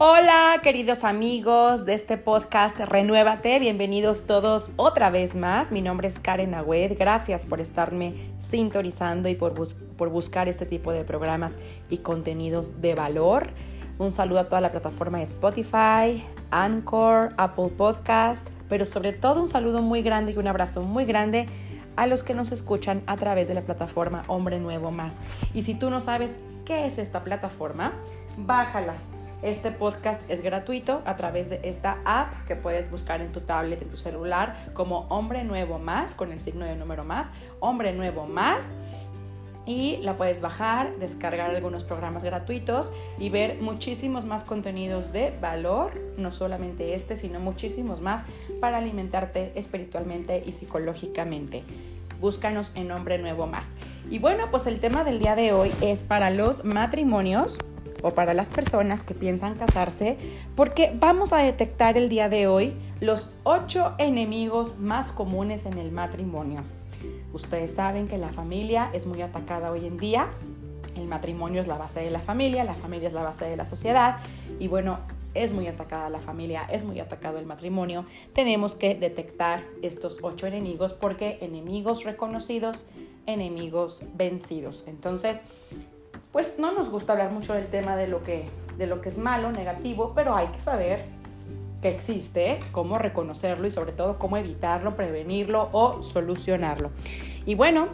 Hola queridos amigos de este podcast Renuévate, bienvenidos todos otra vez más. Mi nombre es Karen Agüed, gracias por estarme sintonizando y por, por buscar este tipo de programas y contenidos de valor. Un saludo a toda la plataforma de Spotify, Anchor, Apple Podcast, pero sobre todo un saludo muy grande y un abrazo muy grande a los que nos escuchan a través de la plataforma Hombre Nuevo Más. Y si tú no sabes qué es esta plataforma, bájala este podcast es gratuito a través de esta app que puedes buscar en tu tablet, en tu celular, como Hombre Nuevo Más, con el signo de número más, Hombre Nuevo Más. Y la puedes bajar, descargar algunos programas gratuitos y ver muchísimos más contenidos de valor, no solamente este, sino muchísimos más para alimentarte espiritualmente y psicológicamente búscanos en Hombre Nuevo Más. Y bueno, pues el tema del día de hoy es para los matrimonios o para las personas que piensan casarse, porque vamos a detectar el día de hoy los ocho enemigos más comunes en el matrimonio. Ustedes saben que la familia es muy atacada hoy en día. El matrimonio es la base de la familia, la familia es la base de la sociedad y bueno, es muy atacada la familia, es muy atacado el matrimonio. Tenemos que detectar estos ocho enemigos porque enemigos reconocidos, enemigos vencidos. Entonces, pues no nos gusta hablar mucho del tema de lo que, de lo que es malo, negativo, pero hay que saber que existe, cómo reconocerlo y sobre todo cómo evitarlo, prevenirlo o solucionarlo. Y bueno,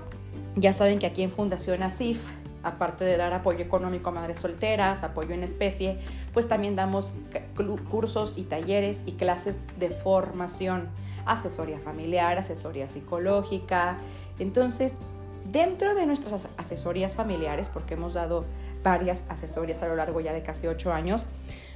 ya saben que aquí en Fundación ASIF, aparte de dar apoyo económico a madres solteras, apoyo en especie, pues también damos cursos y talleres y clases de formación, asesoría familiar, asesoría psicológica. Entonces, Dentro de nuestras asesorías familiares, porque hemos dado varias asesorías a lo largo ya de casi ocho años,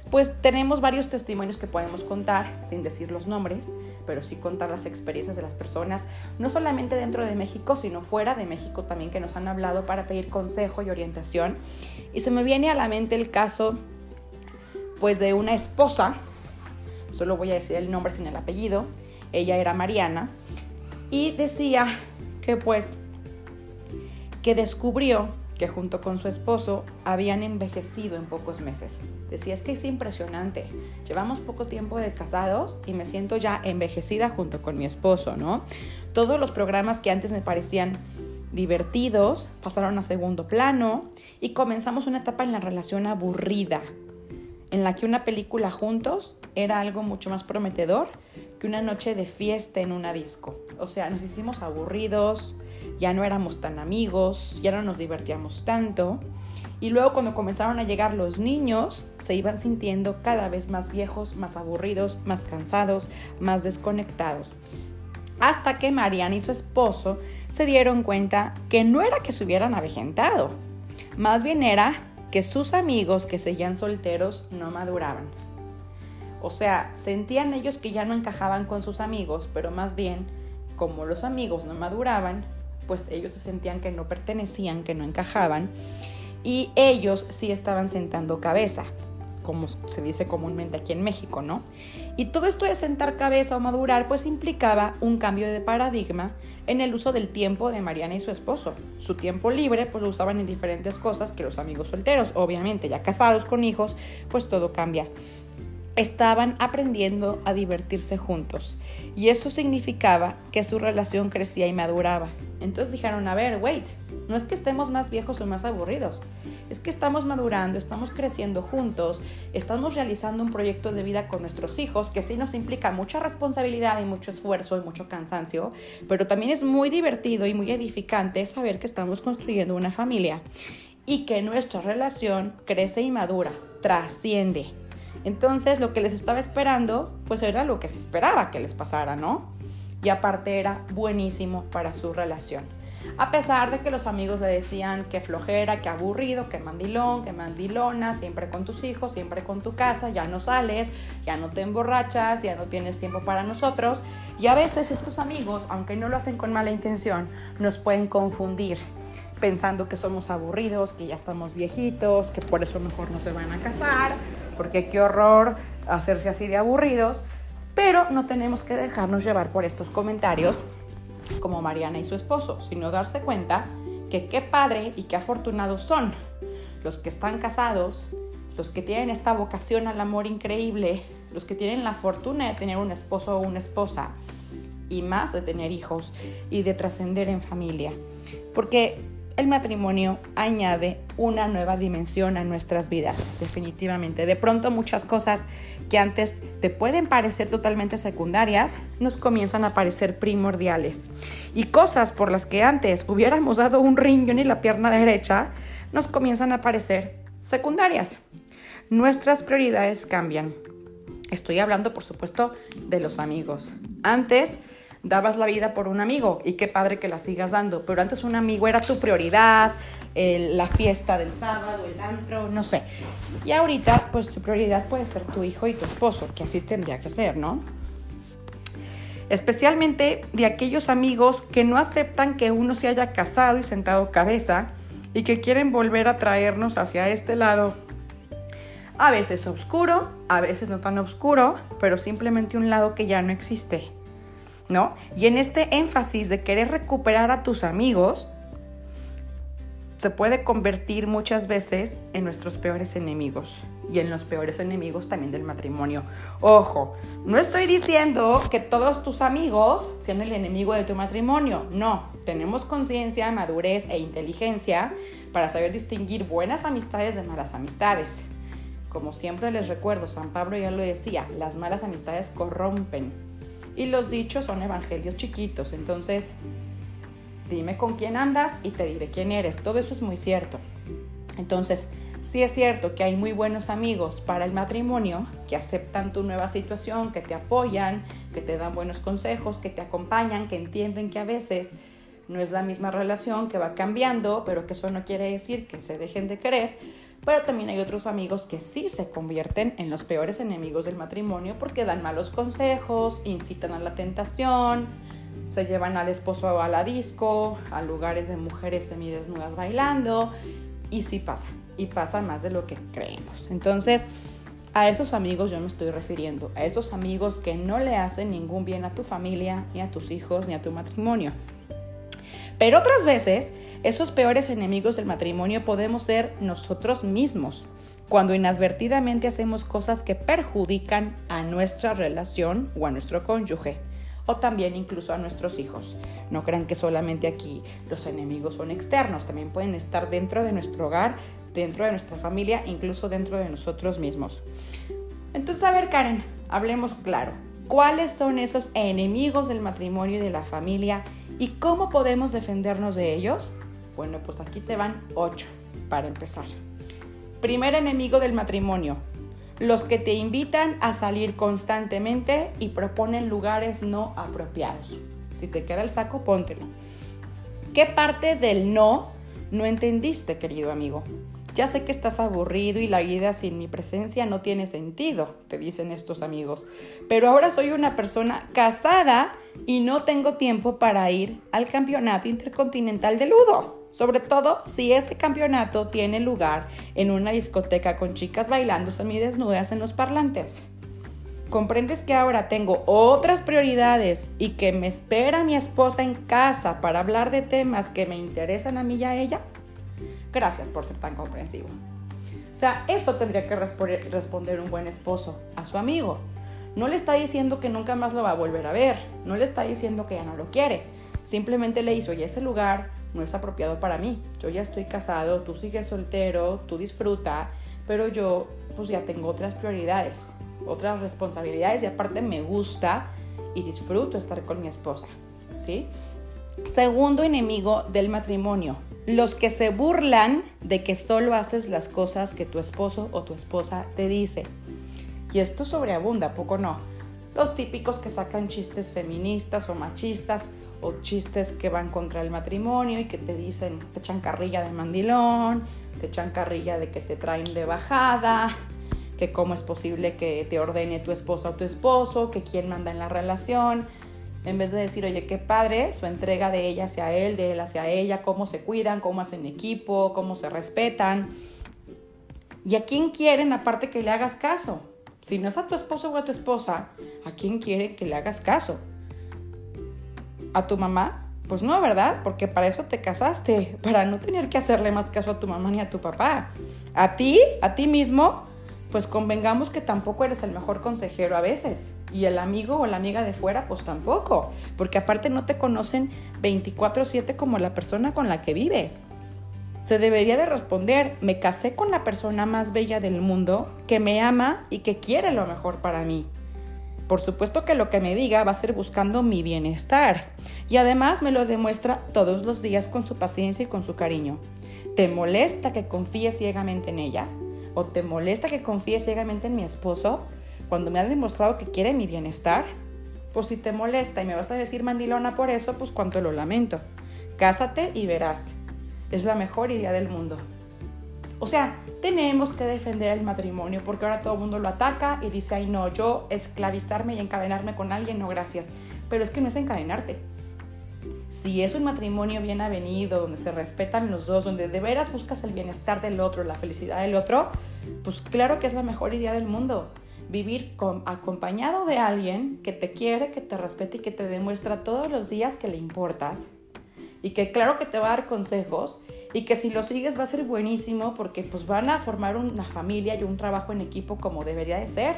pues tenemos varios testimonios que podemos contar, sin decir los nombres, pero sí contar las experiencias de las personas, no solamente dentro de México, sino fuera de México también, que nos han hablado para pedir consejo y orientación. Y se me viene a la mente el caso, pues, de una esposa, solo voy a decir el nombre sin el apellido, ella era Mariana, y decía que pues que descubrió que junto con su esposo habían envejecido en pocos meses. Decía, es que es impresionante, llevamos poco tiempo de casados y me siento ya envejecida junto con mi esposo, ¿no? Todos los programas que antes me parecían divertidos pasaron a segundo plano y comenzamos una etapa en la relación aburrida, en la que una película juntos era algo mucho más prometedor que una noche de fiesta en una disco. O sea, nos hicimos aburridos, ya no éramos tan amigos, ya no nos divertíamos tanto. Y luego cuando comenzaron a llegar los niños, se iban sintiendo cada vez más viejos, más aburridos, más cansados, más desconectados. Hasta que Mariana y su esposo se dieron cuenta que no era que se hubieran avejentado, más bien era que sus amigos que seguían solteros no maduraban. O sea, sentían ellos que ya no encajaban con sus amigos, pero más bien, como los amigos no maduraban, pues ellos se sentían que no pertenecían, que no encajaban, y ellos sí estaban sentando cabeza, como se dice comúnmente aquí en México, ¿no? Y todo esto de sentar cabeza o madurar, pues implicaba un cambio de paradigma en el uso del tiempo de Mariana y su esposo. Su tiempo libre, pues lo usaban en diferentes cosas que los amigos solteros, obviamente ya casados con hijos, pues todo cambia estaban aprendiendo a divertirse juntos y eso significaba que su relación crecía y maduraba. Entonces dijeron, a ver, wait, no es que estemos más viejos o más aburridos, es que estamos madurando, estamos creciendo juntos, estamos realizando un proyecto de vida con nuestros hijos que sí nos implica mucha responsabilidad y mucho esfuerzo y mucho cansancio, pero también es muy divertido y muy edificante saber que estamos construyendo una familia y que nuestra relación crece y madura, trasciende entonces lo que les estaba esperando, pues era lo que se esperaba que les pasara, ¿no? Y aparte era buenísimo para su relación. A pesar de que los amigos le decían que flojera, que aburrido, que mandilón, que mandilona, siempre con tus hijos, siempre con tu casa, ya no sales, ya no te emborrachas, ya no tienes tiempo para nosotros. Y a veces estos amigos, aunque no lo hacen con mala intención, nos pueden confundir pensando que somos aburridos, que ya estamos viejitos, que por eso mejor no se van a casar, porque qué horror hacerse así de aburridos, pero no tenemos que dejarnos llevar por estos comentarios como Mariana y su esposo, sino darse cuenta que qué padre y qué afortunados son los que están casados, los que tienen esta vocación al amor increíble, los que tienen la fortuna de tener un esposo o una esposa y más de tener hijos y de trascender en familia. Porque el matrimonio añade una nueva dimensión a nuestras vidas, definitivamente. De pronto muchas cosas que antes te pueden parecer totalmente secundarias, nos comienzan a parecer primordiales. Y cosas por las que antes hubiéramos dado un riñón y la pierna derecha, nos comienzan a parecer secundarias. Nuestras prioridades cambian. Estoy hablando, por supuesto, de los amigos. Antes dabas la vida por un amigo y qué padre que la sigas dando, pero antes un amigo era tu prioridad, la fiesta del sábado, el antro, no sé. Y ahorita, pues tu prioridad puede ser tu hijo y tu esposo, que así tendría que ser, ¿no? Especialmente de aquellos amigos que no aceptan que uno se haya casado y sentado cabeza y que quieren volver a traernos hacia este lado. A veces oscuro, a veces no tan oscuro, pero simplemente un lado que ya no existe. ¿No? Y en este énfasis de querer recuperar a tus amigos, se puede convertir muchas veces en nuestros peores enemigos y en los peores enemigos también del matrimonio. Ojo, no estoy diciendo que todos tus amigos sean el enemigo de tu matrimonio, no, tenemos conciencia, madurez e inteligencia para saber distinguir buenas amistades de malas amistades. Como siempre les recuerdo, San Pablo ya lo decía, las malas amistades corrompen, y los dichos son evangelios chiquitos. Entonces, dime con quién andas y te diré quién eres. Todo eso es muy cierto. Entonces, sí es cierto que hay muy buenos amigos para el matrimonio que aceptan tu nueva situación, que te apoyan, que te dan buenos consejos, que te acompañan, que entienden que a veces no es la misma relación, que va cambiando, pero que eso no quiere decir que se dejen de querer pero también hay otros amigos que sí se convierten en los peores enemigos del matrimonio porque dan malos consejos, incitan a la tentación, se llevan al esposo a la disco, a lugares de mujeres semidesnudas bailando y sí pasa, y pasa más de lo que creemos. Entonces, a esos amigos yo me estoy refiriendo, a esos amigos que no le hacen ningún bien a tu familia, ni a tus hijos, ni a tu matrimonio. Pero otras veces esos peores enemigos del matrimonio podemos ser nosotros mismos, cuando inadvertidamente hacemos cosas que perjudican a nuestra relación o a nuestro cónyuge, o también incluso a nuestros hijos. No crean que solamente aquí los enemigos son externos, también pueden estar dentro de nuestro hogar, dentro de nuestra familia, incluso dentro de nosotros mismos. Entonces, a ver, Karen, hablemos claro. ¿Cuáles son esos enemigos del matrimonio y de la familia y cómo podemos defendernos de ellos? Bueno, pues aquí te van ocho para empezar. Primer enemigo del matrimonio. Los que te invitan a salir constantemente y proponen lugares no apropiados. Si te queda el saco, póntelo. ¿Qué parte del no no entendiste, querido amigo? Ya sé que estás aburrido y la vida sin mi presencia no tiene sentido, te dicen estos amigos. Pero ahora soy una persona casada y no tengo tiempo para ir al campeonato intercontinental de ludo. Sobre todo si ese campeonato tiene lugar en una discoteca con chicas bailando semidesnudas en los parlantes. ¿Comprendes que ahora tengo otras prioridades y que me espera mi esposa en casa para hablar de temas que me interesan a mí y a ella? Gracias por ser tan comprensivo. O sea, eso tendría que responder un buen esposo a su amigo. No le está diciendo que nunca más lo va a volver a ver, no le está diciendo que ya no lo quiere, simplemente le hizo, y ese lugar no es apropiado para mí. Yo ya estoy casado, tú sigues soltero, tú disfruta, pero yo pues ya tengo otras prioridades, otras responsabilidades y aparte me gusta y disfruto estar con mi esposa, ¿sí? Segundo enemigo del matrimonio, los que se burlan de que solo haces las cosas que tu esposo o tu esposa te dice. Y esto sobreabunda, poco no. Los típicos que sacan chistes feministas o machistas o chistes que van contra el matrimonio y que te dicen, te echan carrilla de mandilón, te echan carrilla de que te traen de bajada, que cómo es posible que te ordene tu esposa o tu esposo, que quién manda en la relación, en vez de decir, oye, qué padre su entrega de ella hacia él, de él hacia ella, cómo se cuidan, cómo hacen equipo, cómo se respetan. ¿Y a quién quieren aparte que le hagas caso? Si no es a tu esposo o a tu esposa, ¿a quién quiere que le hagas caso? a tu mamá, Pues no, ¿verdad? Porque para eso te casaste, para no tener que hacerle más caso a tu mamá ni a tu papá. A ti, a ti mismo, pues convengamos que tampoco eres el mejor consejero a veces. Y el amigo o la amiga de fuera, pues tampoco. Porque aparte no te conocen 24/7 como la persona con la que vives. Se debería de responder, me casé con la persona más bella del mundo, que me ama y que quiere lo mejor para mí. Por supuesto que lo que me diga va a ser buscando mi bienestar. Y además me lo demuestra todos los días con su paciencia y con su cariño. ¿Te molesta que confíe ciegamente en ella? ¿O te molesta que confíe ciegamente en mi esposo cuando me ha demostrado que quiere mi bienestar? Pues si te molesta y me vas a decir mandilona por eso, pues cuánto lo lamento. Cásate y verás. Es la mejor idea del mundo. O sea, tenemos que defender el matrimonio porque ahora todo el mundo lo ataca y dice, ay no, yo esclavizarme y encadenarme con alguien, no gracias. Pero es que no es encadenarte. Si es un matrimonio bien avenido, donde se respetan los dos, donde de veras buscas el bienestar del otro, la felicidad del otro, pues claro que es la mejor idea del mundo. Vivir acompañado de alguien que te quiere, que te respete y que te demuestra todos los días que le importas. Y que claro que te va a dar consejos y que si lo sigues va a ser buenísimo porque pues van a formar una familia y un trabajo en equipo como debería de ser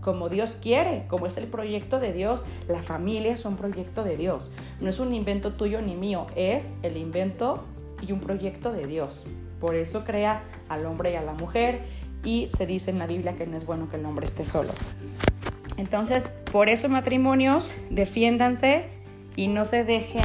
como Dios quiere, como es el proyecto de Dios. La familia es un proyecto de Dios. No es un invento tuyo ni mío, es el invento y un proyecto de Dios. Por eso crea al hombre y a la mujer y se dice en la Biblia que no es bueno que el hombre esté solo. Entonces, por eso matrimonios, defiéndanse y no se dejen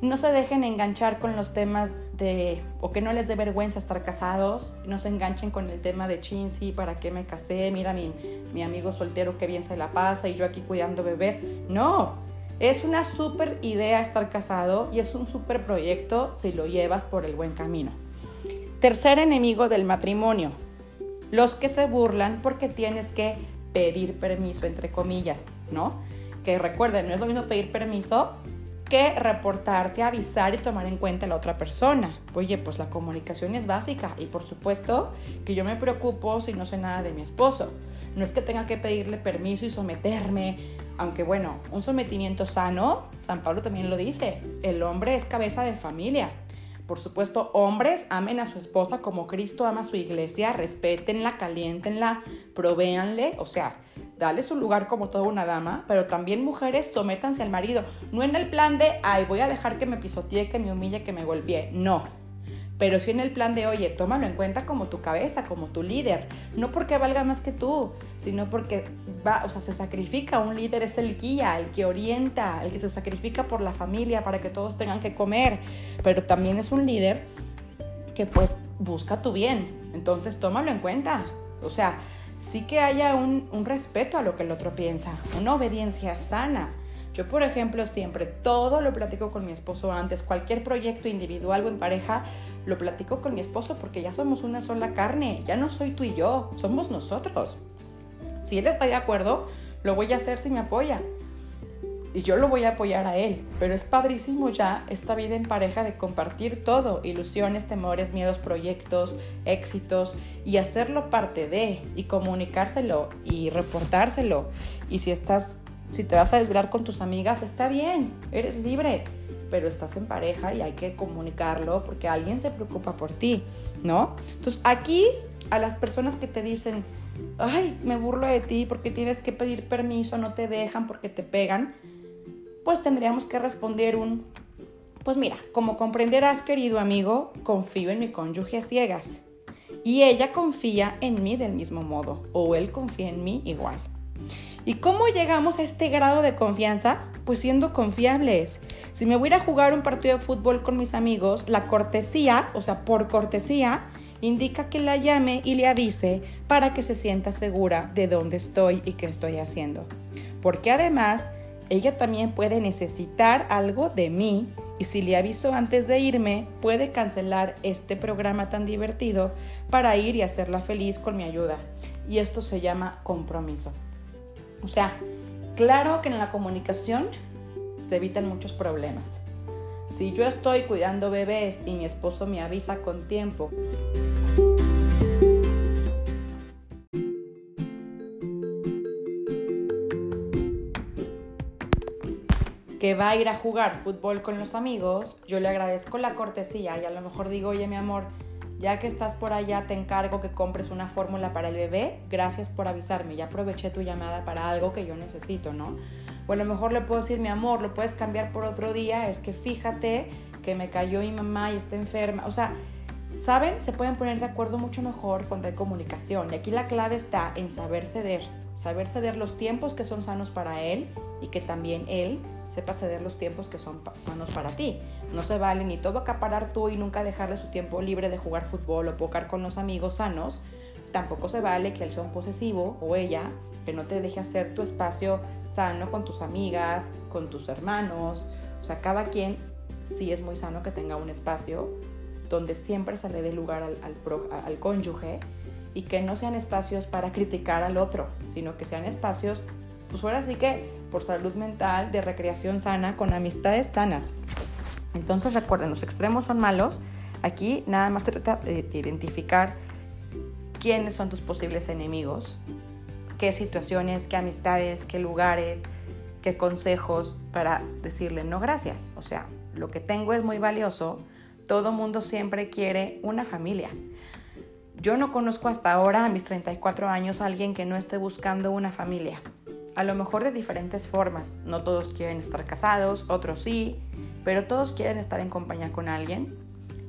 no se dejen enganchar con los temas de, o que no les dé vergüenza estar casados, no se enganchen con el tema de chin, ¿para qué me casé? Mira mi, mi amigo soltero que bien se la pasa y yo aquí cuidando bebés. No, es una súper idea estar casado y es un súper proyecto si lo llevas por el buen camino. Tercer enemigo del matrimonio, los que se burlan porque tienes que pedir permiso, entre comillas, ¿no? Que recuerden, no es lo mismo pedir permiso que reportarte, avisar y tomar en cuenta a la otra persona. Oye, pues la comunicación es básica y por supuesto que yo me preocupo si no sé nada de mi esposo. No es que tenga que pedirle permiso y someterme, aunque bueno, un sometimiento sano, San Pablo también lo dice, el hombre es cabeza de familia. Por supuesto, hombres amen a su esposa como Cristo ama a su iglesia, respétenla, calientenla, provéanle, o sea, dale su lugar como toda una dama, pero también mujeres sométanse al marido, no en el plan de, ay, voy a dejar que me pisotee, que me humille, que me golpee, no. Pero sí en el plan de, oye, tómalo en cuenta como tu cabeza, como tu líder. No porque valga más que tú, sino porque va, o sea, se sacrifica. Un líder es el guía, el que orienta, el que se sacrifica por la familia para que todos tengan que comer. Pero también es un líder que pues busca tu bien. Entonces tómalo en cuenta. O sea, sí que haya un, respeto a lo que el otro piensa, una obediencia sana. Yo, por ejemplo, siempre todo lo platico con mi esposo antes, cualquier proyecto individual o en pareja, lo platico con mi esposo porque ya somos una sola carne, ya no soy tú y yo, somos nosotros. Si él está de acuerdo, lo voy a hacer si me apoya y yo lo voy a apoyar a él, pero es padrísimo ya esta vida en pareja de compartir todo, ilusiones, temores, miedos, proyectos, éxitos y hacerlo parte de y comunicárselo y reportárselo. Y si estás si te vas a desvelar con tus amigas, está bien, eres libre, pero estás en pareja y hay que comunicarlo porque alguien se preocupa por ti, ¿no? Entonces, aquí a las personas que te dicen, "Ay, me burlo de ti porque tienes que pedir permiso, no te dejan porque te pegan." Pues tendríamos que responder un, pues mira, como comprenderás querido amigo, confío en mi cónyuge a ciegas. Y ella confía en mí del mismo modo, o él confía en mí igual. ¿Y cómo llegamos a este grado de confianza? Pues siendo confiables. Si me voy a, a jugar un partido de fútbol con mis amigos, la cortesía, o sea, por cortesía, indica que la llame y le avise para que se sienta segura de dónde estoy y qué estoy haciendo. Porque además ella también puede necesitar algo de mí y si le aviso antes de irme, puede cancelar este programa tan divertido para ir y hacerla feliz con mi ayuda. Y esto se llama compromiso. O sea, claro que en la comunicación se evitan muchos problemas. Si yo estoy cuidando bebés y mi esposo me avisa con tiempo, que va a ir a jugar fútbol con los amigos, yo le agradezco la cortesía y a lo mejor digo, oye mi amor, ya que estás por allá te encargo que compres una fórmula para el bebé, gracias por avisarme, ya aproveché tu llamada para algo que yo necesito, ¿no? O a lo mejor le puedo decir, mi amor, lo puedes cambiar por otro día, es que fíjate que me cayó mi mamá y está enferma, o sea, ¿saben? Se pueden poner de acuerdo mucho mejor cuando hay comunicación y aquí la clave está en saber ceder, saber ceder los tiempos que son sanos para él y que también él sepa ceder los tiempos que son sanos para ti. No se vale ni todo acaparar tú y nunca dejarle su tiempo libre de jugar fútbol o pocar con los amigos sanos. Tampoco se vale que él sea un posesivo o ella que no te deje hacer tu espacio sano con tus amigas, con tus hermanos. O sea, cada quien sí es muy sano que tenga un espacio donde siempre se le dé lugar al, al, al cónyuge y que no sean espacios para criticar al otro, sino que sean espacios, pues ahora sí que por salud mental, de recreación sana, con amistades sanas. Entonces recuerden, los extremos son malos. Aquí nada más se trata de identificar quiénes son tus posibles enemigos, qué situaciones, qué amistades, qué lugares, qué consejos para decirle no gracias. O sea, lo que tengo es muy valioso. Todo mundo siempre quiere una familia. Yo no conozco hasta ahora, a mis 34 años, a alguien que no esté buscando una familia. A lo mejor de diferentes formas. No todos quieren estar casados, otros sí, pero todos quieren estar en compañía con alguien,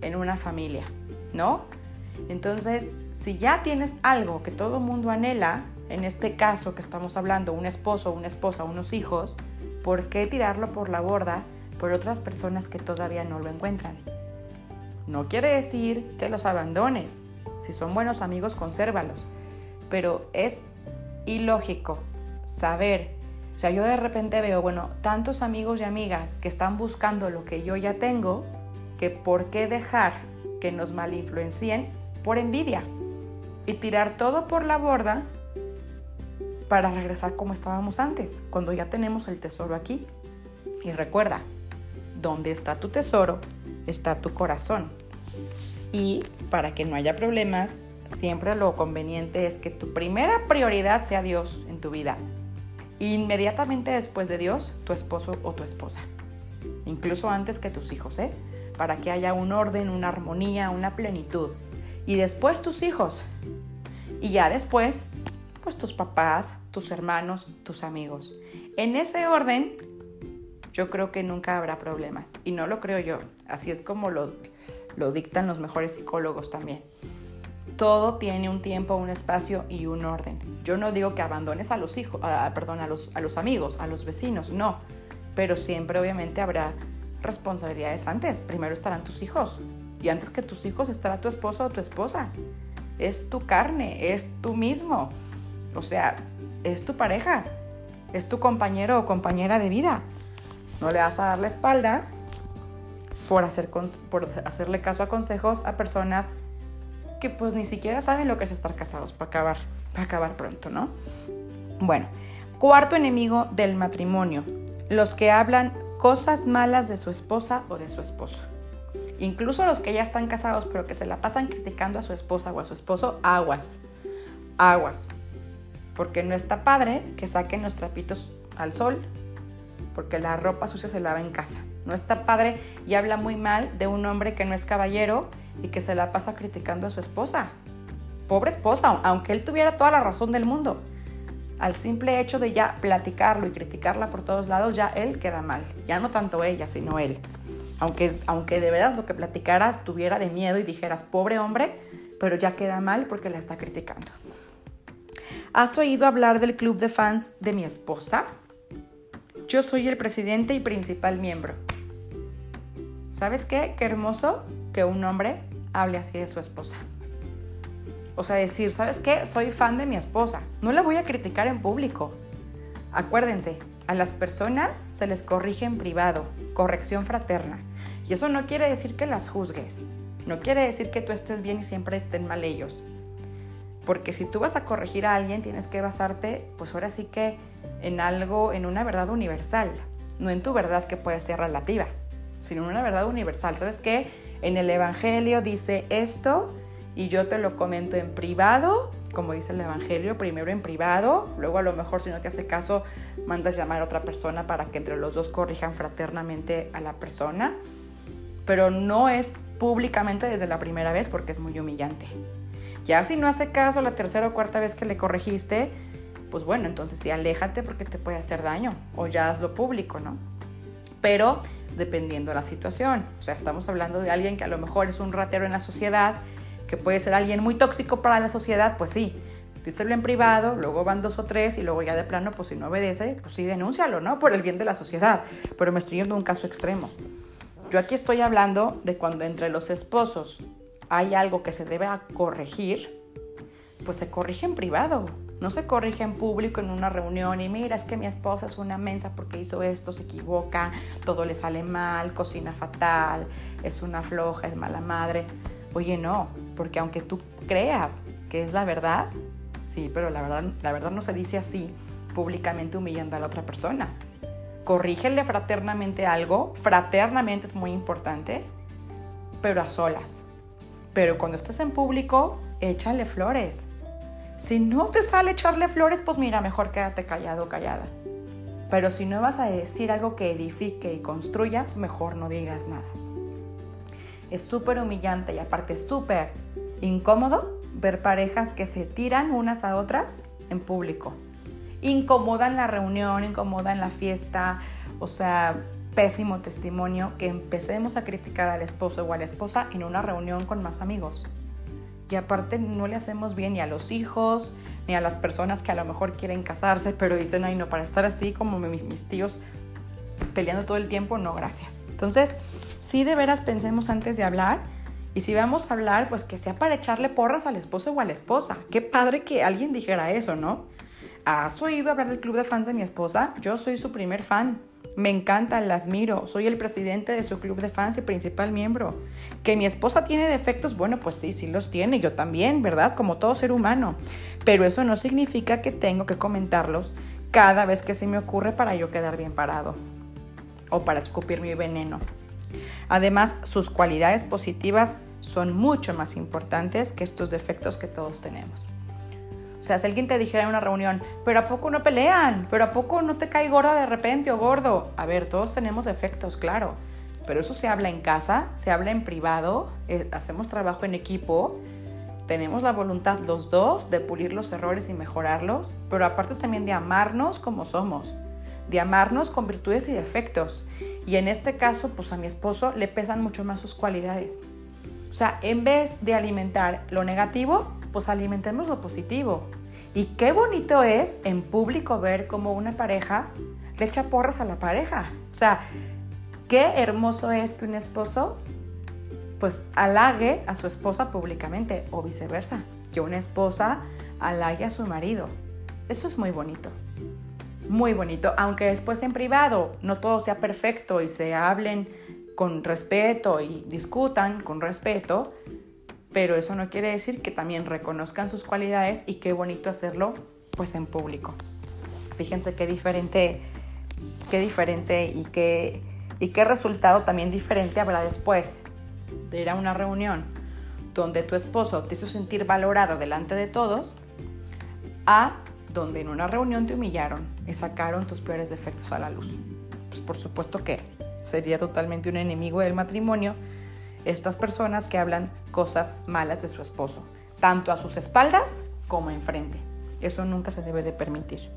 en una familia, ¿no? Entonces, si ya tienes algo que todo mundo anhela, en este caso que estamos hablando, un esposo, una esposa, unos hijos, ¿por qué tirarlo por la borda por otras personas que todavía no lo encuentran? No quiere decir que los abandones. Si son buenos amigos, consérvalos. Pero es ilógico saber, o sea, yo de repente veo, bueno, tantos amigos y amigas que están buscando lo que yo ya tengo, que por qué dejar que nos malinfluencien por envidia y tirar todo por la borda para regresar como estábamos antes, cuando ya tenemos el tesoro aquí. Y recuerda, donde está tu tesoro, está tu corazón. Y para que no haya problemas, siempre lo conveniente es que tu primera prioridad sea Dios en tu vida. Inmediatamente después de Dios, tu esposo o tu esposa. Incluso antes que tus hijos, ¿eh? Para que haya un orden, una armonía, una plenitud. Y después tus hijos. Y ya después pues tus papás, tus hermanos, tus amigos. En ese orden, yo creo que nunca habrá problemas. Y no lo creo yo. Así es como lo, lo dictan los mejores psicólogos también. Todo tiene un tiempo, un espacio y un orden. Yo no digo que abandones a los hijos, perdón, a los, a los amigos, a los vecinos, no. Pero siempre obviamente habrá responsabilidades antes. Primero estarán tus hijos. Y antes que tus hijos estará tu esposo o tu esposa. Es tu carne, es tú mismo. O sea, es tu pareja, es tu compañero o compañera de vida. No le vas a dar la espalda por, hacer, por hacerle caso a consejos a personas que pues ni siquiera saben lo que es estar casados para acabar, para acabar pronto, ¿no? Bueno, cuarto enemigo del matrimonio, los que hablan cosas malas de su esposa o de su esposo. Incluso los que ya están casados pero que se la pasan criticando a su esposa o a su esposo, aguas, aguas porque no está padre que saquen los trapitos al sol, porque la ropa sucia se lava en casa. No está padre y habla muy mal de un hombre que no es caballero y que se la pasa criticando a su esposa. Pobre esposa, aunque él tuviera toda la razón del mundo. Al simple hecho de ya platicarlo y criticarla por todos lados, ya él queda mal. Ya no tanto ella, sino él. Aunque, aunque de verdad lo que platicaras tuviera de miedo y dijeras, pobre hombre, pero ya queda mal porque la está criticando. ¿Has oído hablar del club de fans de mi esposa? Yo soy el presidente y principal miembro. ¿Sabes qué? Qué hermoso que un hombre hable así de su esposa. O sea, decir, ¿sabes qué? Soy fan de mi esposa. No la voy a criticar en público. Acuérdense, a las personas se les corrige en privado, corrección fraterna. Y eso no quiere decir que las juzgues. No quiere decir que tú estés bien y siempre estén mal ellos. Porque si tú vas a corregir a alguien, tienes que basarte, pues ahora sí que en algo, en una verdad universal, no en tu verdad que puede ser relativa, sino una verdad universal. ¿Sabes qué? En el Evangelio dice esto y yo te lo comento en privado como dice el Evangelio, primero en privado, luego a lo mejor si no te hace caso, mandas llamar a otra persona para que entre los dos corrijan fraternamente a la persona, pero no es públicamente desde la primera vez porque es muy humillante. Ya si no hace caso la tercera o cuarta vez que le corregiste, pues bueno, entonces sí, aléjate porque te puede hacer daño o ya hazlo público, ¿no? Pero dependiendo de la situación, o sea, estamos hablando de alguien que a lo mejor es un ratero en la sociedad, que puede ser alguien muy tóxico para la sociedad, pues sí, díselo en privado, luego van dos o tres y luego ya de plano, pues si no obedece, pues sí, denúncialo, ¿no? Por el bien de la sociedad. Pero me estoy yendo a un caso extremo. Yo aquí estoy hablando de cuando entre los esposos hay algo que se debe corregir, pues se corrige en privado. No se corrige en público en una reunión y mira, es que mi esposa es una mensa porque hizo esto, se equivoca, todo le sale mal, cocina fatal, es una floja, es mala madre. Oye, no, porque aunque tú creas que es la verdad, sí, pero la verdad, la verdad no se dice así, públicamente humillando a la otra persona. Corrígele fraternamente algo, fraternamente es muy importante, pero a solas. Pero cuando estés en público, échale flores. Si no te sale echarle flores, pues mira, mejor quédate callado o callada. Pero si no vas a decir algo que edifique y construya, mejor no digas nada. Es súper humillante y aparte súper incómodo ver parejas que se tiran unas a otras en público. Incomodan la reunión, incomodan la fiesta, o sea, pésimo testimonio que empecemos a criticar al esposo o a la esposa en una reunión con más amigos. Y aparte no le hacemos bien ni a los hijos, ni a las personas que a lo mejor quieren casarse, pero dicen, ay no, para estar así como mis, tíos peleando todo el tiempo, no, gracias. Entonces, sí de veras pensemos antes de hablar. Y si vamos a hablar, pues que sea para echarle porras al esposo o a la esposa. Qué padre que alguien dijera eso, ¿no? ¿Has oído hablar del club de fans de mi esposa? Yo soy su primer fan. Me encanta, la admiro. Soy el presidente de su club de fans y principal miembro. Que mi esposa tiene defectos, bueno, pues sí, sí los tiene. Yo también, ¿verdad? Como todo ser humano. Pero eso no significa que tengo que comentarlos cada vez que se me ocurre para yo quedar bien parado. O para escupir mi veneno. Además, sus cualidades positivas son mucho más importantes que estos defectos que todos tenemos. O sea, si alguien te dijera en una reunión, pero ¿a poco no pelean? ¿Pero a poco no te cae gorda de repente o gordo? A ver, todos tenemos defectos, claro. Pero eso se habla en casa, se habla en privado, hacemos trabajo en equipo, tenemos la voluntad los dos de pulir los errores y mejorarlos, pero aparte también de amarnos como somos de amarnos con virtudes y defectos. Y en este caso, pues a mi esposo le pesan mucho más sus cualidades. O sea, en vez de alimentar lo negativo, pues alimentemos lo positivo. Y qué bonito es en público ver cómo una pareja le echa porras a la pareja. O sea, qué hermoso es que un esposo pues halague a su esposa públicamente o viceversa, que una esposa halague a su marido. Eso es muy bonito muy bonito, aunque después en privado no todo sea perfecto y se hablen con respeto y discutan con respeto, pero eso no quiere decir que también reconozcan sus cualidades y qué bonito hacerlo pues en público. Fíjense qué diferente, qué diferente y qué, y qué resultado también diferente habrá después de ir a una reunión donde tu esposo te hizo sentir valorado delante de todos a donde en una reunión te humillaron y sacaron tus peores defectos a la luz. Pues por supuesto que sería totalmente un enemigo del matrimonio estas personas que hablan cosas malas de su esposo, tanto a sus espaldas como enfrente. Eso nunca se debe de permitir.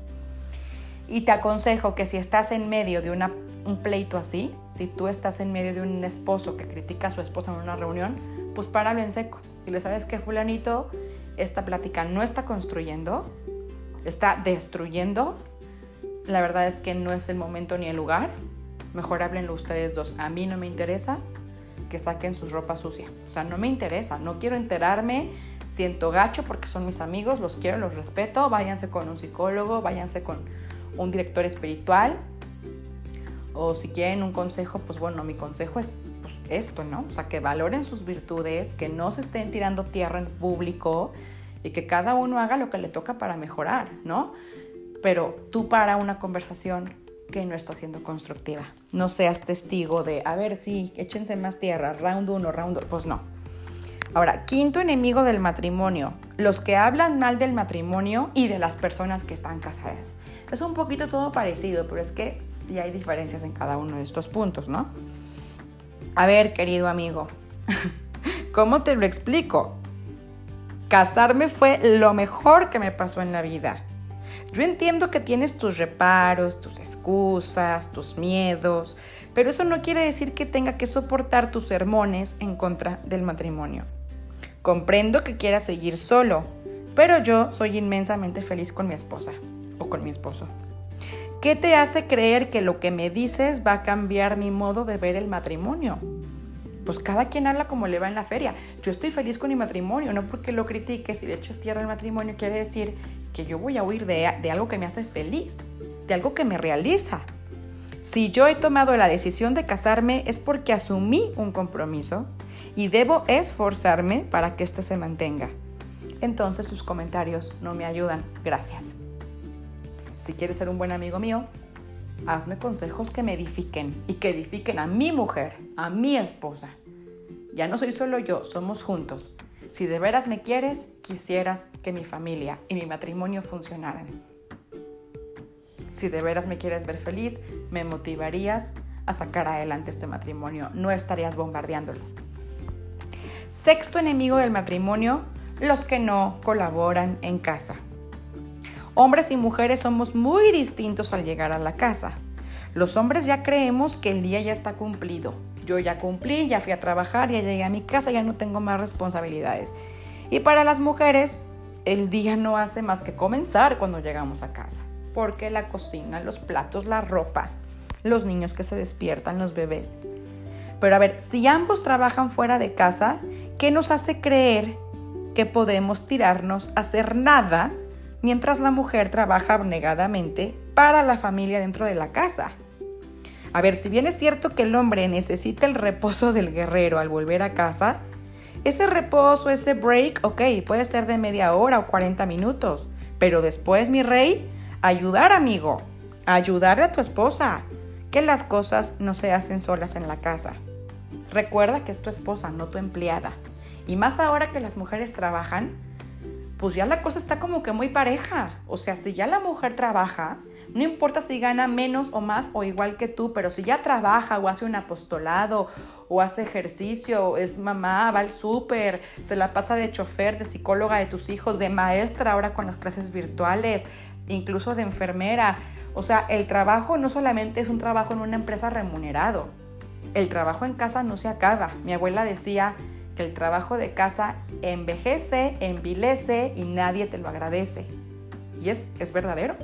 Y te aconsejo que si estás en medio de un pleito así, si tú estás en medio de un esposo que critica a su esposa en una reunión, pues páralo en seco. Y le sabes que fulanito, esta plática no está construyendo, está destruyendo, la verdad es que no es el momento ni el lugar. Mejor háblenlo ustedes dos. A mí no me interesa que saquen sus ropa sucia. O sea, no me interesa, no quiero enterarme. Siento gacho porque son mis amigos, los quiero, los respeto. Váyanse con un psicólogo, váyanse con un director espiritual. O si quieren un consejo, pues bueno, mi consejo es pues, esto, ¿no? O sea, que valoren sus virtudes, que no se estén tirando tierra en público, y que cada uno haga lo que le toca para mejorar, ¿no? Pero tú para una conversación que no está siendo constructiva. No seas testigo de, a ver, sí, échense más tierra, round uno, round dos. Pues no. Ahora, quinto enemigo del matrimonio, los que hablan mal del matrimonio y de las personas que están casadas. Es un poquito todo parecido, pero es que sí hay diferencias en cada uno de estos puntos, ¿no? A ver, querido amigo, ¿cómo te lo explico? Casarme fue lo mejor que me pasó en la vida. Yo entiendo que tienes tus reparos, tus excusas, tus miedos, pero eso no quiere decir que tenga que soportar tus sermones en contra del matrimonio. Comprendo que quieras seguir solo, pero yo soy inmensamente feliz con mi esposa o con mi esposo. ¿Qué te hace creer que lo que me dices va a cambiar mi modo de ver el matrimonio? Pues cada quien habla como le va en la feria. Yo estoy feliz con mi matrimonio, no porque lo critiques y le eches tierra al matrimonio quiere decir que yo voy a huir de, de algo que me hace feliz, de algo que me realiza. Si yo he tomado la decisión de casarme es porque asumí un compromiso y debo esforzarme para que éste se mantenga. Entonces tus comentarios no me ayudan. Gracias. Si quieres ser un buen amigo mío, hazme consejos que me edifiquen y que edifiquen a mi mujer, a mi esposa. Ya no soy solo yo, somos juntos. Si de veras me quieres, quisieras mi familia y mi matrimonio funcionaran. Si de veras me quieres ver feliz, me motivarías a sacar adelante este matrimonio, no estarías bombardeándolo. Sexto enemigo del matrimonio, los que no colaboran en casa. Hombres y mujeres somos muy distintos al llegar a la casa. Los hombres ya creemos que el día ya está cumplido. Yo ya cumplí, ya fui a trabajar, ya llegué a mi casa, ya no tengo más responsabilidades. Y para las mujeres, el día no hace más que comenzar cuando llegamos a casa. Porque la cocina, los platos, la ropa, los niños que se despiertan, los bebés. Pero a ver, si ambos trabajan fuera de casa, ¿Qué nos hace creer que podemos tirarnos a hacer nada mientras la mujer trabaja abnegadamente para la familia dentro de la casa? A ver, si bien es cierto que el hombre necesita el reposo del guerrero al volver a casa, ese reposo, ese break, ok, puede ser de media hora o 40 minutos, pero después, mi rey, ayudar, amigo, ayudarle a tu esposa, que las cosas no se hacen solas en la casa. Recuerda que es tu esposa, no tu empleada. Y más ahora que las mujeres trabajan, pues ya la cosa está como que muy pareja. O sea, si ya la mujer trabaja, no importa si gana menos o más o igual que tú, pero si ya trabaja o hace un apostolado o hace ejercicio, es mamá, va al súper, se la pasa de chofer, de psicóloga de tus hijos, de maestra ahora con las clases virtuales, incluso de enfermera. O sea, el trabajo no solamente es un trabajo en una empresa remunerado. El trabajo en casa no se acaba. Mi abuela decía, el trabajo de casa envejece, envilece y nadie te lo agradece. Y es, es verdadero.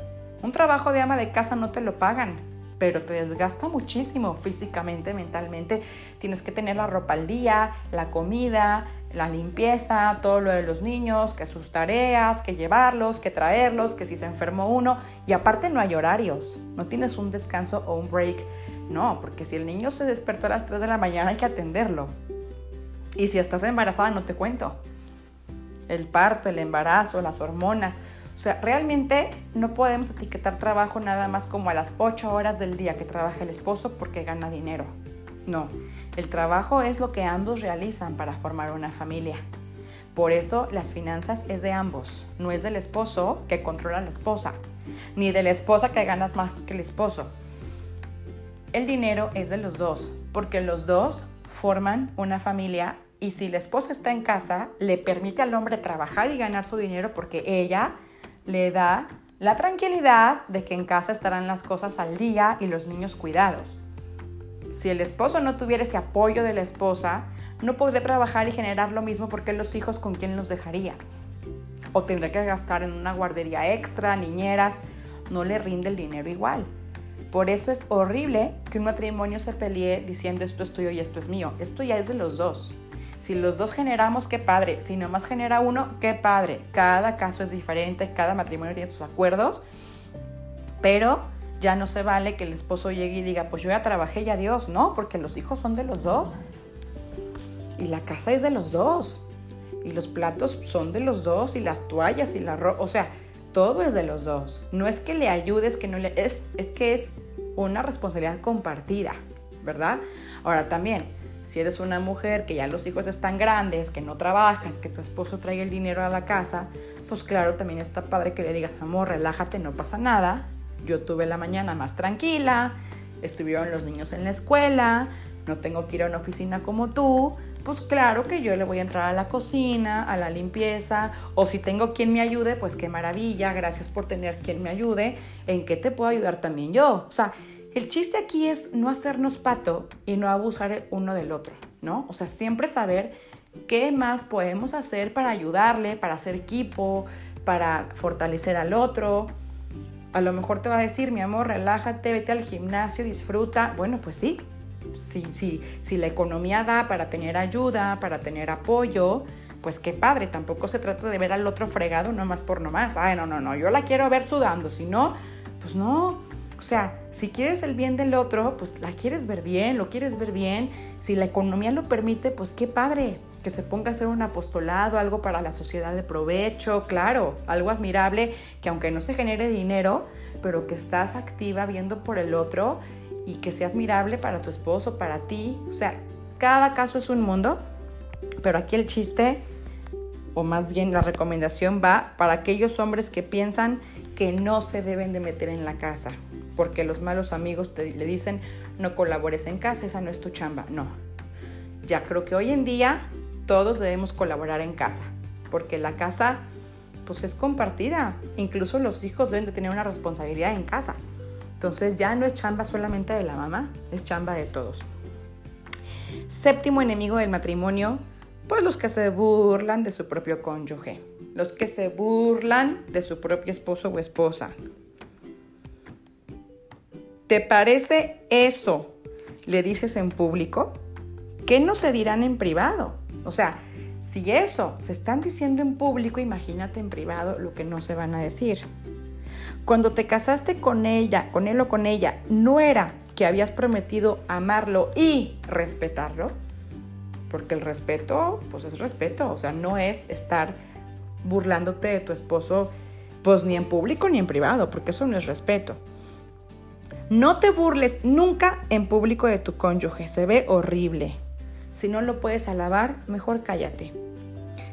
Un trabajo de ama de casa no te lo pagan, pero te desgasta muchísimo físicamente, mentalmente. Tienes que tener la ropa al día, la comida, la limpieza, todo lo de los niños, que sus tareas, que llevarlos, que traerlos, que si se enfermó uno. Y aparte no hay horarios, no tienes un descanso o un break. No, porque si el niño se despertó a las 3 de la mañana hay que atenderlo. Y si estás embarazada, no te cuento. El parto, el embarazo, las hormonas. O sea, realmente no podemos etiquetar trabajo nada más como a las 8 horas del día que trabaja el esposo porque gana dinero. No, el trabajo es lo que ambos realizan para formar una familia. Por eso las finanzas es de ambos, no es del esposo que controla a la esposa, ni de la esposa que ganas más que el esposo. El dinero es de los dos, porque los dos forman una familia y si la esposa está en casa, le permite al hombre trabajar y ganar su dinero porque ella le da la tranquilidad de que en casa estarán las cosas al día y los niños cuidados. Si el esposo no tuviera ese apoyo de la esposa, no podría trabajar y generar lo mismo porque los hijos con quién los dejaría. O tendría que gastar en una guardería extra, niñeras, no le rinde el dinero igual. Por eso es horrible que un matrimonio se pelee diciendo esto es tuyo y esto es mío. Esto ya es de los dos. Si los dos generamos, qué padre. Si nomás genera uno, qué padre. Cada caso es diferente, cada matrimonio tiene sus acuerdos, pero ya no se vale que el esposo llegue y diga, pues yo ya trabajé y adiós, no, porque los hijos son de los dos. Y la casa es de los dos. Y los platos son de los dos y las toallas y la ropa, o sea, todo es de los dos. No es que le ayudes, que no le es es que es una responsabilidad compartida, ¿verdad? Ahora también Si eres una mujer que ya los hijos están grandes, que no trabajas, que tu esposo trae el dinero a la casa, pues claro, también está padre que le digas, amor, relájate, no pasa nada. Yo tuve la mañana más tranquila, estuvieron los niños en la escuela, no tengo que ir a una oficina como tú, pues claro que yo le voy a entrar a la cocina, a la limpieza, o si tengo quien me ayude, pues qué maravilla, gracias por tener quien me ayude, ¿en qué te puedo ayudar también yo? O sea, el chiste aquí es no hacernos pato y no abusar uno del otro, ¿no? O sea, siempre saber qué más podemos hacer para ayudarle, para hacer equipo, para fortalecer al otro. A lo mejor te va a decir, mi amor, relájate, vete al gimnasio, disfruta. Bueno, pues sí, si, si, si la economía da para tener ayuda, para tener apoyo, pues qué padre, tampoco se trata de ver al otro fregado nomás por nomás. Ay, no, no, no, yo la quiero ver sudando, si no, pues no. O sea, si quieres el bien del otro, pues la quieres ver bien, lo quieres ver bien. Si la economía lo permite, pues qué padre que se ponga a hacer un apostolado, algo para la sociedad de provecho, claro, algo admirable, que aunque no se genere dinero, pero que estás activa viendo por el otro y que sea admirable para tu esposo, para ti. O sea, cada caso es un mundo, pero aquí el chiste, o más bien la recomendación va para aquellos hombres que piensan que no se deben de meter en la casa, porque los malos amigos te, le dicen, no colabores en casa, esa no es tu chamba. No, ya creo que hoy en día todos debemos colaborar en casa, porque la casa pues es compartida, incluso los hijos deben de tener una responsabilidad en casa. Entonces ya no es chamba solamente de la mamá, es chamba de todos. Séptimo enemigo del matrimonio, pues los que se burlan de su propio cónyuge, los que se burlan de su propio esposo o esposa. ¿Te parece eso? Le dices en público. ¿Qué no se dirán en privado? O sea, si eso se están diciendo en público, imagínate en privado lo que no se van a decir. Cuando te casaste con ella, con él o con ella, no era que habías prometido amarlo y respetarlo, porque el respeto, pues es respeto, o sea, no es estar burlándote de tu esposo, pues ni en público ni en privado, porque eso no es respeto. No te burles nunca en público de tu cónyuge, se ve horrible. Si no lo puedes alabar, mejor cállate.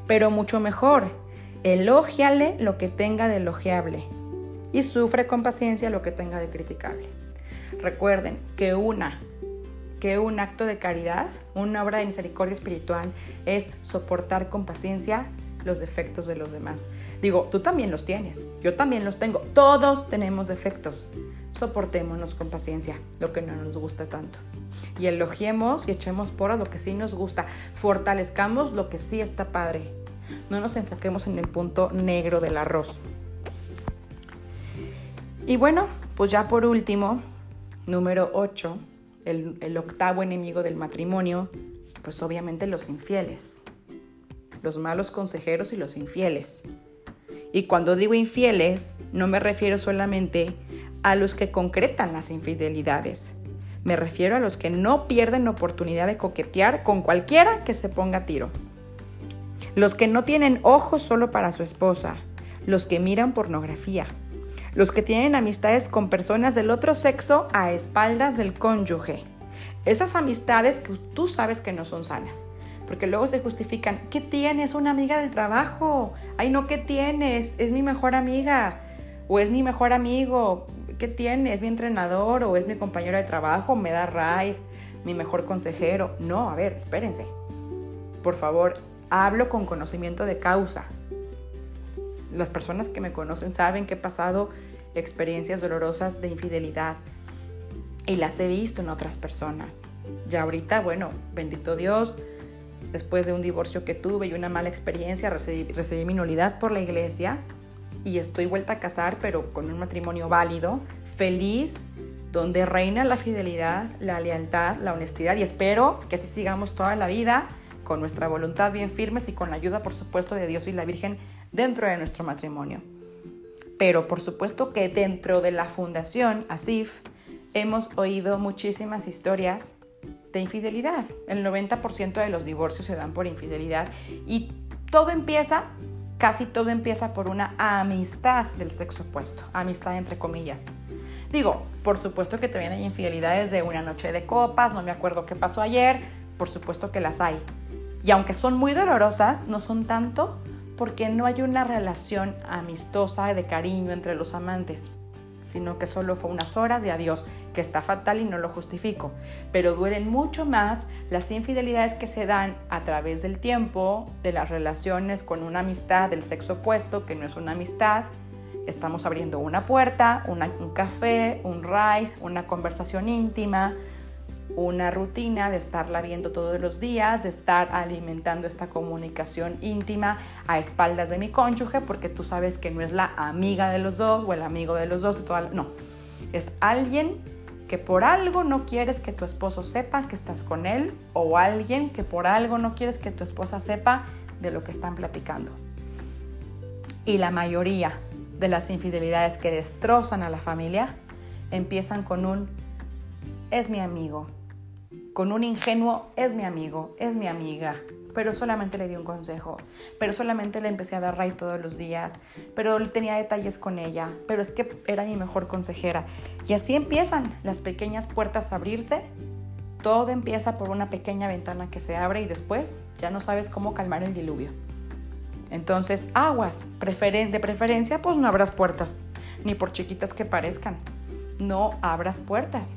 Pero mucho mejor, elógiale lo que tenga de elogiable y sufre con paciencia lo que tenga de criticable. Recuerden que una que un acto de caridad, una obra de misericordia espiritual es soportar con paciencia los defectos de los demás. Digo, tú también los tienes, yo también los tengo, todos tenemos defectos. Soportémonos con paciencia lo que no nos gusta tanto. Y elogiemos y echemos por lo que sí nos gusta. Fortalezcamos lo que sí está padre. No nos enfoquemos en el punto negro del arroz. Y bueno, pues ya por último, número 8, el, octavo enemigo del matrimonio, pues obviamente los infieles, los malos consejeros y los infieles. Y cuando digo infieles, no me refiero solamente a los que concretan las infidelidades. Me refiero a los que no pierden oportunidad de coquetear con cualquiera que se ponga a tiro. Los que no tienen ojos solo para su esposa. Los que miran pornografía los que tienen amistades con personas del otro sexo a espaldas del cónyuge. Esas amistades que tú sabes que no son sanas. Porque luego se justifican, ¿qué tienes? Una amiga del trabajo. Ay, no, ¿qué tienes? Es mi mejor amiga. O es mi mejor amigo. ¿Qué tienes? ¿Es mi entrenador? ¿O es mi compañero de trabajo? ¿Me da ride? ¿Mi mejor consejero? No, a ver, espérense. Por favor, hablo con conocimiento de causa las personas que me conocen saben que he pasado experiencias dolorosas de infidelidad y las he visto en otras personas. Ya ahorita, bueno, bendito Dios, después de un divorcio que tuve y una mala experiencia, recibí, mi nulidad por la iglesia y estoy vuelta a casar, pero con un matrimonio válido, feliz, donde reina la fidelidad, la lealtad, la honestidad y espero que así sigamos toda la vida con nuestra voluntad bien firmes y con la ayuda, por supuesto, de Dios y la Virgen dentro de nuestro matrimonio. Pero por supuesto que dentro de la fundación ASIF hemos oído muchísimas historias de infidelidad. El 90% de los divorcios se dan por infidelidad y todo empieza, casi todo empieza por una amistad del sexo opuesto, amistad entre comillas. Digo, por supuesto que también hay infidelidades de una noche de copas, no me acuerdo qué pasó ayer, por supuesto que las hay. Y aunque son muy dolorosas, no son tanto porque no hay una relación amistosa de cariño entre los amantes, sino que solo fue unas horas de adiós, que está fatal y no lo justifico, pero duelen mucho más las infidelidades que se dan a través del tiempo, de las relaciones con una amistad del sexo opuesto, que no es una amistad. Estamos abriendo una puerta, un café, un ride, una conversación íntima, una rutina de estarla viendo todos los días, de estar alimentando esta comunicación íntima a espaldas de mi cónyuge, porque tú sabes que no es la amiga de los dos o el amigo de los dos, no, es alguien que por algo no quieres que tu esposo sepa que estás con él o alguien que por algo no quieres que tu esposa sepa de lo que están platicando. Y la mayoría de las infidelidades que destrozan a la familia empiezan con un es mi amigo, con un ingenuo es mi amigo, es mi amiga, pero solamente le di un consejo, pero solamente le empecé a dar ray todos los días, pero tenía detalles con ella, pero es que era mi mejor consejera. Y así empiezan las pequeñas puertas a abrirse. Todo empieza por una pequeña ventana que se abre y después ya no sabes cómo calmar el diluvio. Entonces, aguas, de preferencia, pues no abras puertas, ni por chiquitas que parezcan. No abras puertas.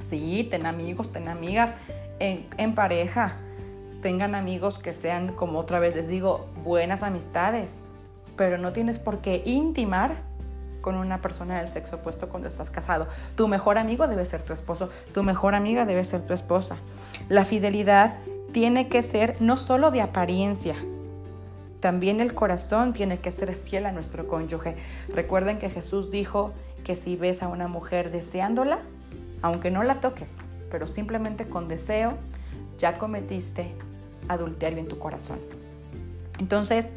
Sí, ten amigos, ten amigas en, pareja. Tengan amigos que sean, como otra vez les digo, buenas amistades. Pero no tienes por qué intimar con una persona del sexo opuesto cuando estás casado. Tu mejor amigo debe ser tu esposo, tu mejor amiga debe ser tu esposa. La fidelidad tiene que ser no solo de apariencia, también el corazón tiene que ser fiel a nuestro cónyuge. Recuerden que Jesús dijo que si ves a una mujer deseándola, aunque no la toques, pero simplemente con deseo, ya cometiste adulterio en tu corazón. Entonces,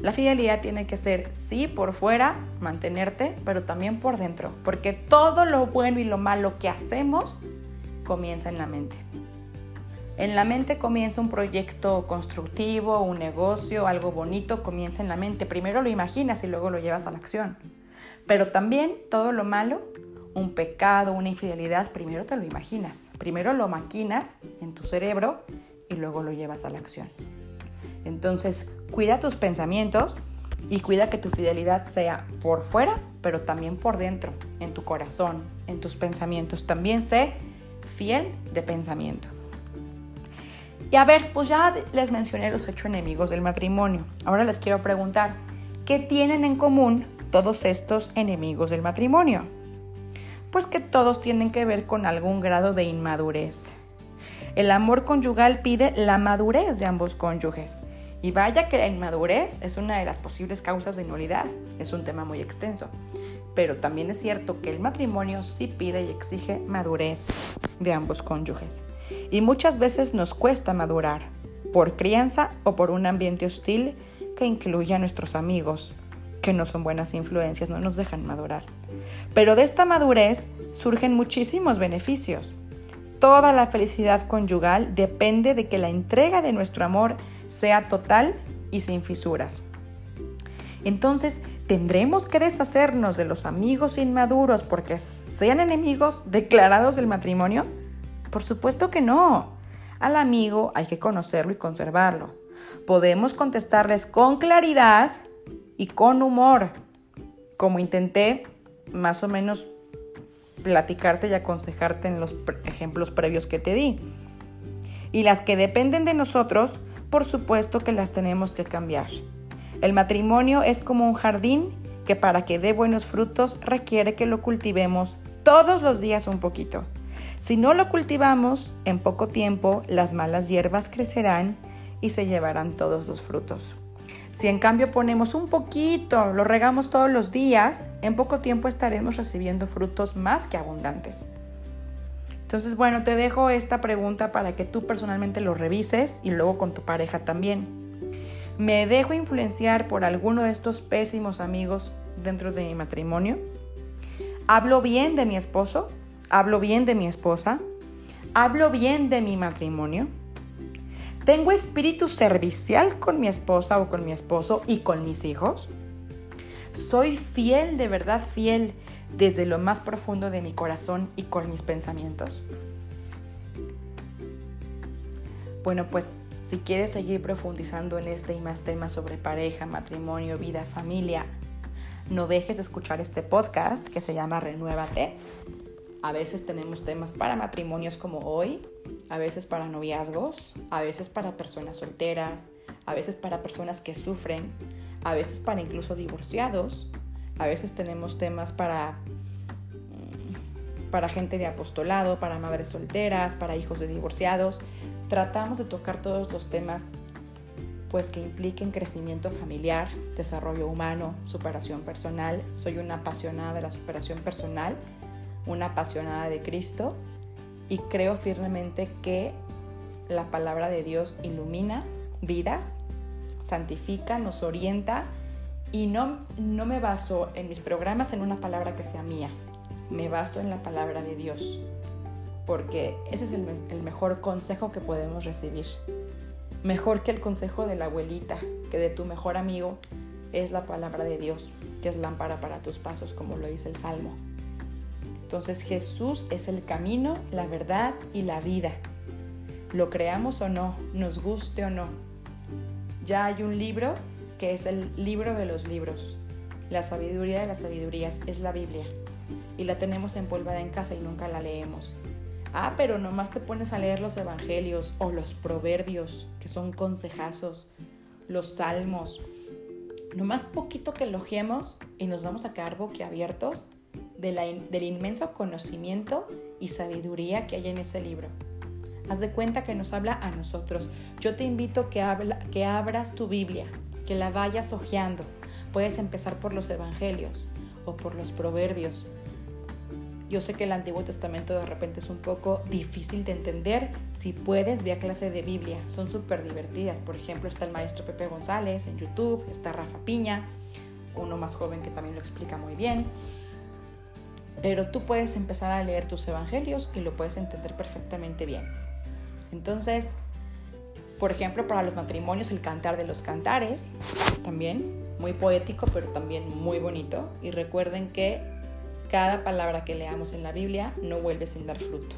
la fidelidad tiene que ser, sí, por fuera, mantenerte, pero también por dentro, porque todo lo bueno y lo malo que hacemos comienza en la mente. En la mente comienza un proyecto constructivo, un negocio, algo bonito, comienza en la mente. Primero lo imaginas y luego lo llevas a la acción. Pero también todo lo malo un pecado, una infidelidad, primero te lo imaginas, primero lo maquinas en tu cerebro y luego lo llevas a la acción. Entonces, cuida tus pensamientos y cuida que tu fidelidad sea por fuera, pero también por dentro, en tu corazón, en tus pensamientos. También sé fiel de pensamiento. Y a ver, pues ya les mencioné los ocho enemigos del matrimonio. Ahora les quiero preguntar, ¿qué tienen en común todos estos enemigos del matrimonio? Pues que todos tienen que ver con algún grado de inmadurez. El amor conyugal pide la madurez de ambos cónyuges. Y vaya que la inmadurez es una de las posibles causas de nulidad. Es un tema muy extenso. Pero también es cierto que el matrimonio sí pide y exige madurez de ambos cónyuges. Y muchas veces nos cuesta madurar, por crianza o por un ambiente hostil que incluye a nuestros amigos, que no son buenas influencias, no nos dejan madurar. Pero de esta madurez surgen muchísimos beneficios. Toda la felicidad conyugal depende de que la entrega de nuestro amor sea total y sin fisuras. Entonces, ¿tendremos que deshacernos de los amigos inmaduros porque sean enemigos declarados del matrimonio? Por supuesto que no. Al amigo hay que conocerlo y conservarlo. Podemos contestarles con claridad y con humor, como intenté más o menos platicarte y aconsejarte en los ejemplos previos que te di. Y las que dependen de nosotros, por supuesto que las tenemos que cambiar. El matrimonio es como un jardín que para que dé buenos frutos requiere que lo cultivemos todos los días un poquito. Si no lo cultivamos, en poco tiempo las malas hierbas crecerán y se llevarán todos los frutos. Si en cambio ponemos un poquito, lo regamos todos los días, en poco tiempo estaremos recibiendo frutos más que abundantes. Entonces, bueno, te dejo esta pregunta para que tú personalmente lo revises y luego con tu pareja también. ¿Me dejo influenciar por alguno de estos pésimos amigos dentro de mi matrimonio? ¿Hablo bien de mi esposo? ¿Hablo bien de mi esposa? ¿Hablo bien de mi matrimonio? ¿Tengo espíritu servicial con mi esposa o con mi esposo y con mis hijos? ¿Soy fiel, de verdad fiel, desde lo más profundo de mi corazón y con mis pensamientos? Bueno, pues si quieres seguir profundizando en este y más temas sobre pareja, matrimonio, vida, familia, no dejes de escuchar este podcast que se llama Renuévate. A veces tenemos temas para matrimonios como hoy, a veces para noviazgos, a veces para personas solteras, a veces para personas que sufren, a veces para incluso divorciados, a veces tenemos temas para mm, para gente de apostolado, para madres solteras, para hijos de divorciados. Tratamos de tocar todos los temas pues que impliquen crecimiento familiar, desarrollo humano, superación personal. Soy una apasionada de la superación personal, una apasionada de Cristo y creo firmemente que la palabra de Dios ilumina vidas, santifica, nos orienta y no, no me baso en mis programas en una palabra que sea mía, me baso en la palabra de Dios, porque ese es el, el mejor consejo que podemos recibir mejor que el consejo de la abuelita, que de tu mejor amigo, es la palabra de Dios, que es lámpara para tus pasos, como lo dice el Salmo. Entonces Jesús es el camino, la verdad y la vida. Lo creamos o no, nos guste o no. Ya hay un libro que es el libro de los libros. La sabiduría de las sabidurías es la Biblia. Y la tenemos empolvada en casa y nunca la leemos. Ah, pero nomás te pones a leer los evangelios o los proverbios, que son consejazos, los salmos. Nomás poquito que elogiemos y nos vamos a quedar boquiabiertos del inmenso conocimiento y sabiduría que hay en ese libro. Haz de cuenta que nos habla a nosotros. Yo te invito que, habla, que abras tu Biblia, que la vayas hojeando. Puedes empezar por los evangelios o por los proverbios yo sé que el Antiguo Testamento de repente es un poco difícil de entender. Si puedes, ve a clase de Biblia. Son súper divertidas. Por ejemplo, está el maestro Pepe González en YouTube, está Rafa Piña, uno más joven que también lo explica muy bien. Pero tú puedes empezar a leer tus evangelios y lo puedes entender perfectamente bien. Entonces, por ejemplo, para los matrimonios, el cantar de los cantares, también muy poético, pero también muy bonito. Y recuerden que cada palabra que leamos en la Biblia no vuelve sin dar fruto.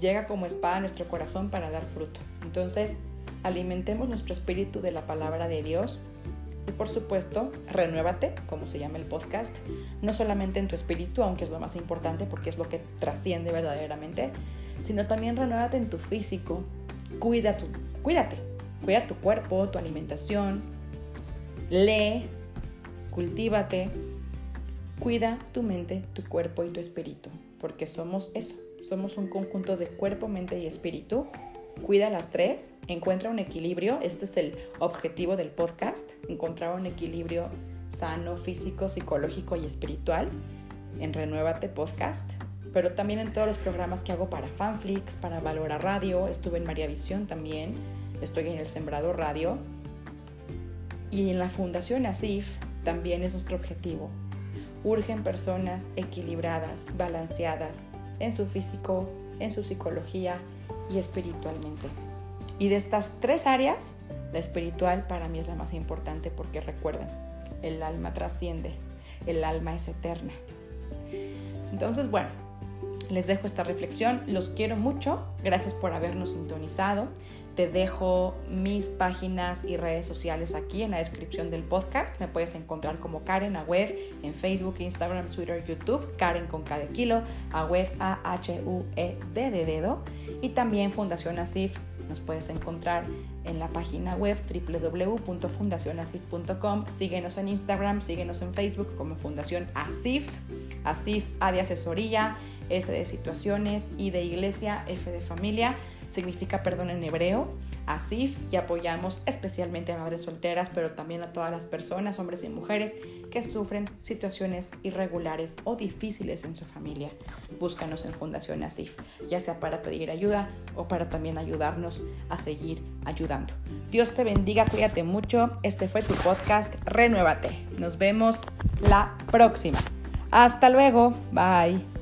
Llega como espada a nuestro corazón para dar fruto. Entonces, alimentemos nuestro espíritu de la palabra de Dios y por supuesto, renuévate, como se llama el podcast, no solamente en tu espíritu, aunque es lo más importante porque es lo que trasciende verdaderamente, sino también renuévate en tu físico. Cuida tu, cuídate, cuida tu cuerpo, tu alimentación, lee, cultívate, Cuida tu mente, tu cuerpo y tu espíritu, porque somos eso, somos un conjunto de cuerpo, mente y espíritu. Cuida las tres, encuentra un equilibrio, este es el objetivo del podcast, encontrar un equilibrio sano, físico, psicológico y espiritual en Renuévate Podcast, pero también en todos los programas que hago para Fanflix, para Valora Radio, estuve en María Visión también, estoy en El Sembrado Radio y en la Fundación ASIF también es nuestro objetivo, urgen personas equilibradas, balanceadas en su físico, en su psicología y espiritualmente. Y de estas tres áreas, la espiritual para mí es la más importante porque recuerden, el alma trasciende, el alma es eterna. Entonces, bueno, les dejo esta reflexión, los quiero mucho, gracias por habernos sintonizado. Te dejo mis páginas y redes sociales aquí en la descripción del podcast. Me puedes encontrar como Karen Agüed en Facebook, Instagram, Twitter, YouTube. Karen con cada kilo, Agüed A-H-U-E-D de dedo. Y también Fundación Asif. Nos puedes encontrar en la página web www.fundacionasif.com. Síguenos en Instagram, síguenos en Facebook como Fundación Asif. Asif A de asesoría, S de situaciones, I de iglesia, F de familia significa perdón en hebreo, Asif, y apoyamos especialmente a madres solteras, pero también a todas las personas, hombres y mujeres, que sufren situaciones irregulares o difíciles en su familia. Búscanos en Fundación Asif, ya sea para pedir ayuda o para también ayudarnos a seguir ayudando. Dios te bendiga, cuídate mucho. Este fue tu podcast, Renuévate. Nos vemos la próxima. Hasta luego, bye.